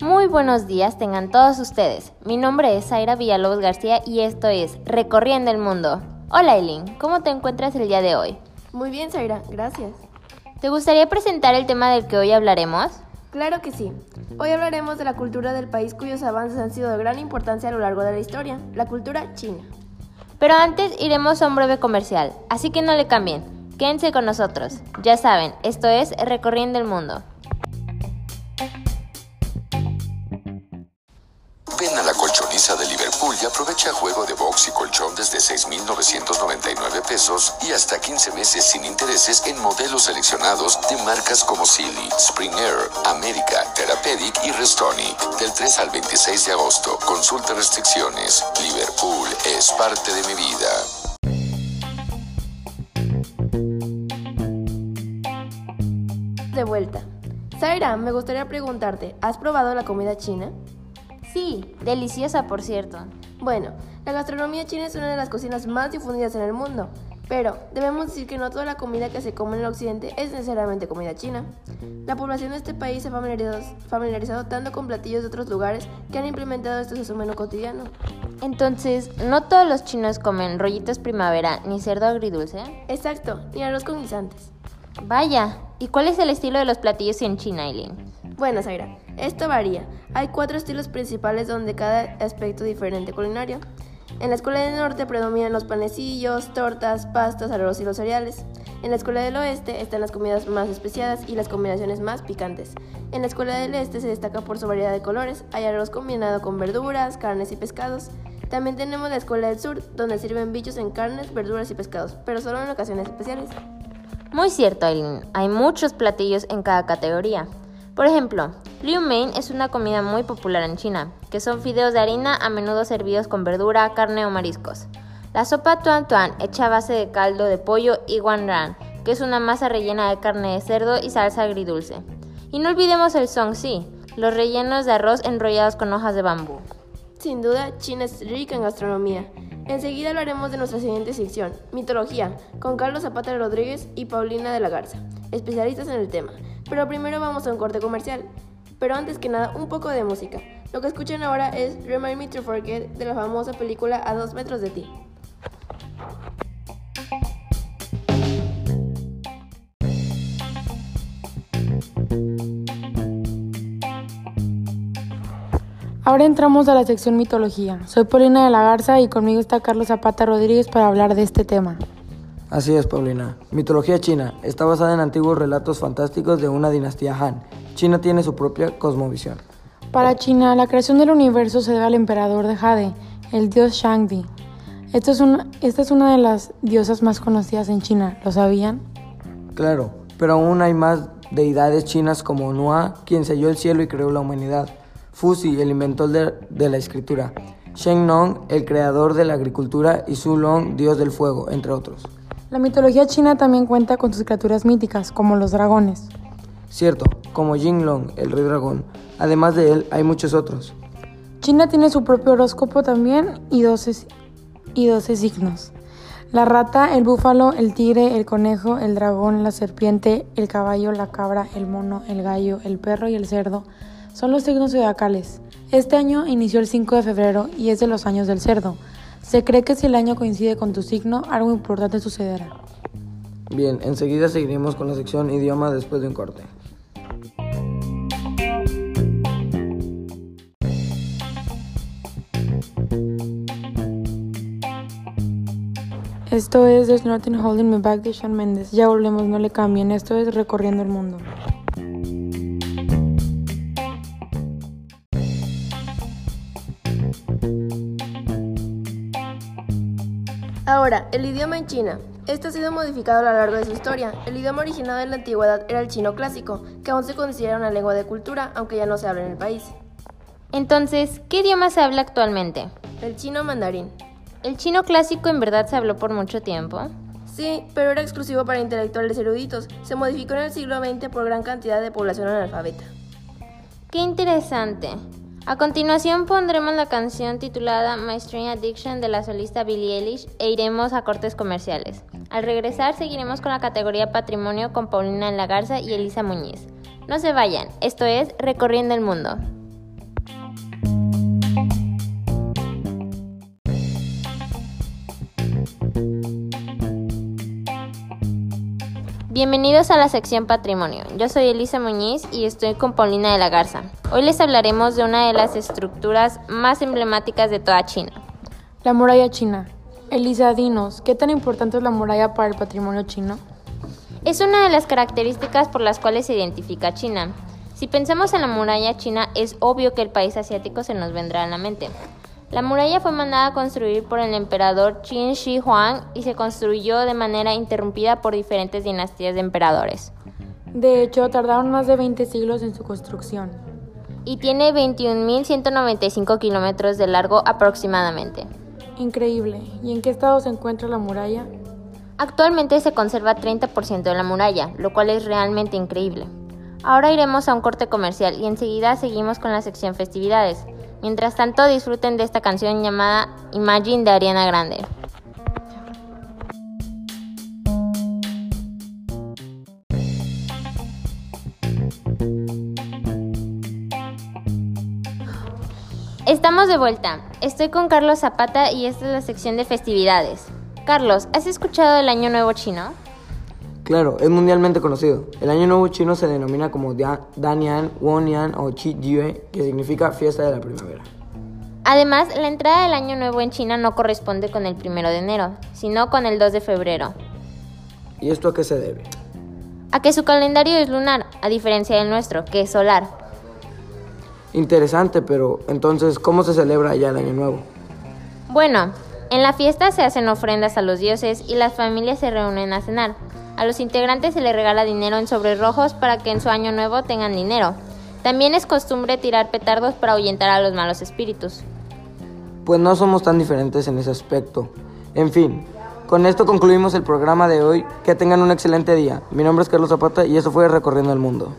Muy buenos días tengan todos ustedes. Mi nombre es Zaira Villalobos García y esto es Recorriendo el Mundo. Hola Eileen, ¿cómo te encuentras el día de hoy? Muy bien, Zaira, gracias. ¿Te gustaría presentar el tema del que hoy hablaremos? Claro que sí. Hoy hablaremos de la cultura del país cuyos avances han sido de gran importancia a lo largo de la historia, la cultura china. Pero antes iremos a un breve comercial, así que no le cambien. Quédense con nosotros. Ya saben, esto es Recorriendo el Mundo. Ven a la colchoniza de Liverpool y aprovecha juego de box y colchón desde 6,999 pesos y hasta 15 meses sin intereses en modelos seleccionados de marcas como Silly, Spring Air, América, Therapeutic y Restonic. Del 3 al 26 de agosto. Consulta restricciones. Liverpool es parte de mi vida. De vuelta. Zaira, me gustaría preguntarte, ¿has probado la comida china? Sí, deliciosa por cierto. Bueno, la gastronomía china es una de las cocinas más difundidas en el mundo, pero debemos decir que no toda la comida que se come en el occidente es necesariamente comida china. La población de este país se ha familiarizado, familiarizado tanto con platillos de otros lugares que han implementado esto en su menú cotidiano. Entonces, ¿no todos los chinos comen rollitos primavera ni cerdo agridulce? Exacto, ni arroz con guisantes. Vaya, ¿y cuál es el estilo de los platillos en China, Eileen? Bueno, Zaira, esto varía. Hay cuatro estilos principales donde cada aspecto diferente culinario. En la escuela del norte predominan los panecillos, tortas, pastas, arroz y los cereales. En la escuela del oeste están las comidas más especiadas y las combinaciones más picantes. En la escuela del este se destaca por su variedad de colores. Hay arroz combinado con verduras, carnes y pescados. También tenemos la escuela del sur, donde sirven bichos en carnes, verduras y pescados, pero solo en ocasiones especiales. Muy cierto, Aileen. Hay muchos platillos en cada categoría. Por ejemplo, liu mein es una comida muy popular en China, que son fideos de harina a menudo servidos con verdura, carne o mariscos. La sopa tuan tuan, hecha a base de caldo de pollo y ran, que es una masa rellena de carne de cerdo y salsa agridulce. Y no olvidemos el song si, los rellenos de arroz enrollados con hojas de bambú. Sin duda, China es rica en gastronomía. Enseguida hablaremos de nuestra siguiente sección, mitología, con Carlos Zapata Rodríguez y Paulina de la Garza, especialistas en el tema. Pero primero vamos a un corte comercial. Pero antes que nada, un poco de música. Lo que escuchan ahora es Remind Me to Forget de la famosa película A dos metros de ti. Ahora entramos a la sección mitología. Soy Paulina de la Garza y conmigo está Carlos Zapata Rodríguez para hablar de este tema. Así es, Paulina. Mitología china está basada en antiguos relatos fantásticos de una dinastía Han. China tiene su propia cosmovisión. Para China, la creación del universo se debe al emperador de Jade, el dios Shangdi. Esta es, una, esta es una de las diosas más conocidas en China, ¿lo sabían? Claro, pero aún hay más deidades chinas como Nua, quien selló el cielo y creó la humanidad, Fusi, el inventor de, de la escritura, Shen Nong, el creador de la agricultura, y Su Long, dios del fuego, entre otros. La mitología china también cuenta con sus criaturas míticas, como los dragones. Cierto, como Jinglong, el rey dragón. Además de él, hay muchos otros. China tiene su propio horóscopo también y 12, y 12 signos. La rata, el búfalo, el tigre, el conejo, el dragón, la serpiente, el caballo, la cabra, el mono, el gallo, el perro y el cerdo son los signos zodiacales. Este año inició el 5 de febrero y es de los años del cerdo. Se cree que si el año coincide con tu signo, algo importante sucederá. Bien, enseguida seguiremos con la sección idioma después de un corte. Esto es There's Nothing Holding Me Back de Shawn Mendes. Ya volvemos, no le cambien. Esto es Recorriendo el Mundo. Ahora, el idioma en China. Este ha sido modificado a lo largo de su historia. El idioma originado en la antigüedad era el chino clásico, que aún se considera una lengua de cultura, aunque ya no se habla en el país. Entonces, ¿qué idioma se habla actualmente? El chino mandarín. ¿El chino clásico en verdad se habló por mucho tiempo? Sí, pero era exclusivo para intelectuales eruditos. Se modificó en el siglo XX por gran cantidad de población analfabeta. Qué interesante. A continuación pondremos la canción titulada My Strange Addiction de la solista Billie Eilish e iremos a cortes comerciales. Al regresar seguiremos con la categoría Patrimonio con Paulina La Garza y Elisa Muñiz. No se vayan, esto es Recorriendo el Mundo. Bienvenidos a la sección Patrimonio. Yo soy Elisa Muñiz y estoy con Paulina de la Garza. Hoy les hablaremos de una de las estructuras más emblemáticas de toda China. La muralla china. Elisa, dinos, ¿qué tan importante es la muralla para el patrimonio chino? Es una de las características por las cuales se identifica China. Si pensamos en la muralla china, es obvio que el país asiático se nos vendrá a la mente. La muralla fue mandada a construir por el emperador Qin Shi Huang y se construyó de manera interrumpida por diferentes dinastías de emperadores. De hecho, tardaron más de 20 siglos en su construcción. Y tiene 21.195 kilómetros de largo aproximadamente. Increíble. ¿Y en qué estado se encuentra la muralla? Actualmente se conserva 30% de la muralla, lo cual es realmente increíble. Ahora iremos a un corte comercial y enseguida seguimos con la sección festividades. Mientras tanto, disfruten de esta canción llamada Imagine de Ariana Grande. Estamos de vuelta. Estoy con Carlos Zapata y esta es la sección de festividades. Carlos, ¿has escuchado el Año Nuevo Chino? Claro, es mundialmente conocido. El Año Nuevo chino se denomina como Danian, Wonian o Qi Jue, que significa fiesta de la primavera. Además, la entrada del Año Nuevo en China no corresponde con el primero de enero, sino con el 2 de febrero. ¿Y esto a qué se debe? A que su calendario es lunar, a diferencia del nuestro, que es solar. Interesante, pero entonces, ¿cómo se celebra ya el Año Nuevo? Bueno, en la fiesta se hacen ofrendas a los dioses y las familias se reúnen a cenar. A los integrantes se les regala dinero en sobres rojos para que en su año nuevo tengan dinero. También es costumbre tirar petardos para ahuyentar a los malos espíritus. Pues no somos tan diferentes en ese aspecto. En fin, con esto concluimos el programa de hoy. Que tengan un excelente día. Mi nombre es Carlos Zapata y eso fue Recorriendo el Mundo.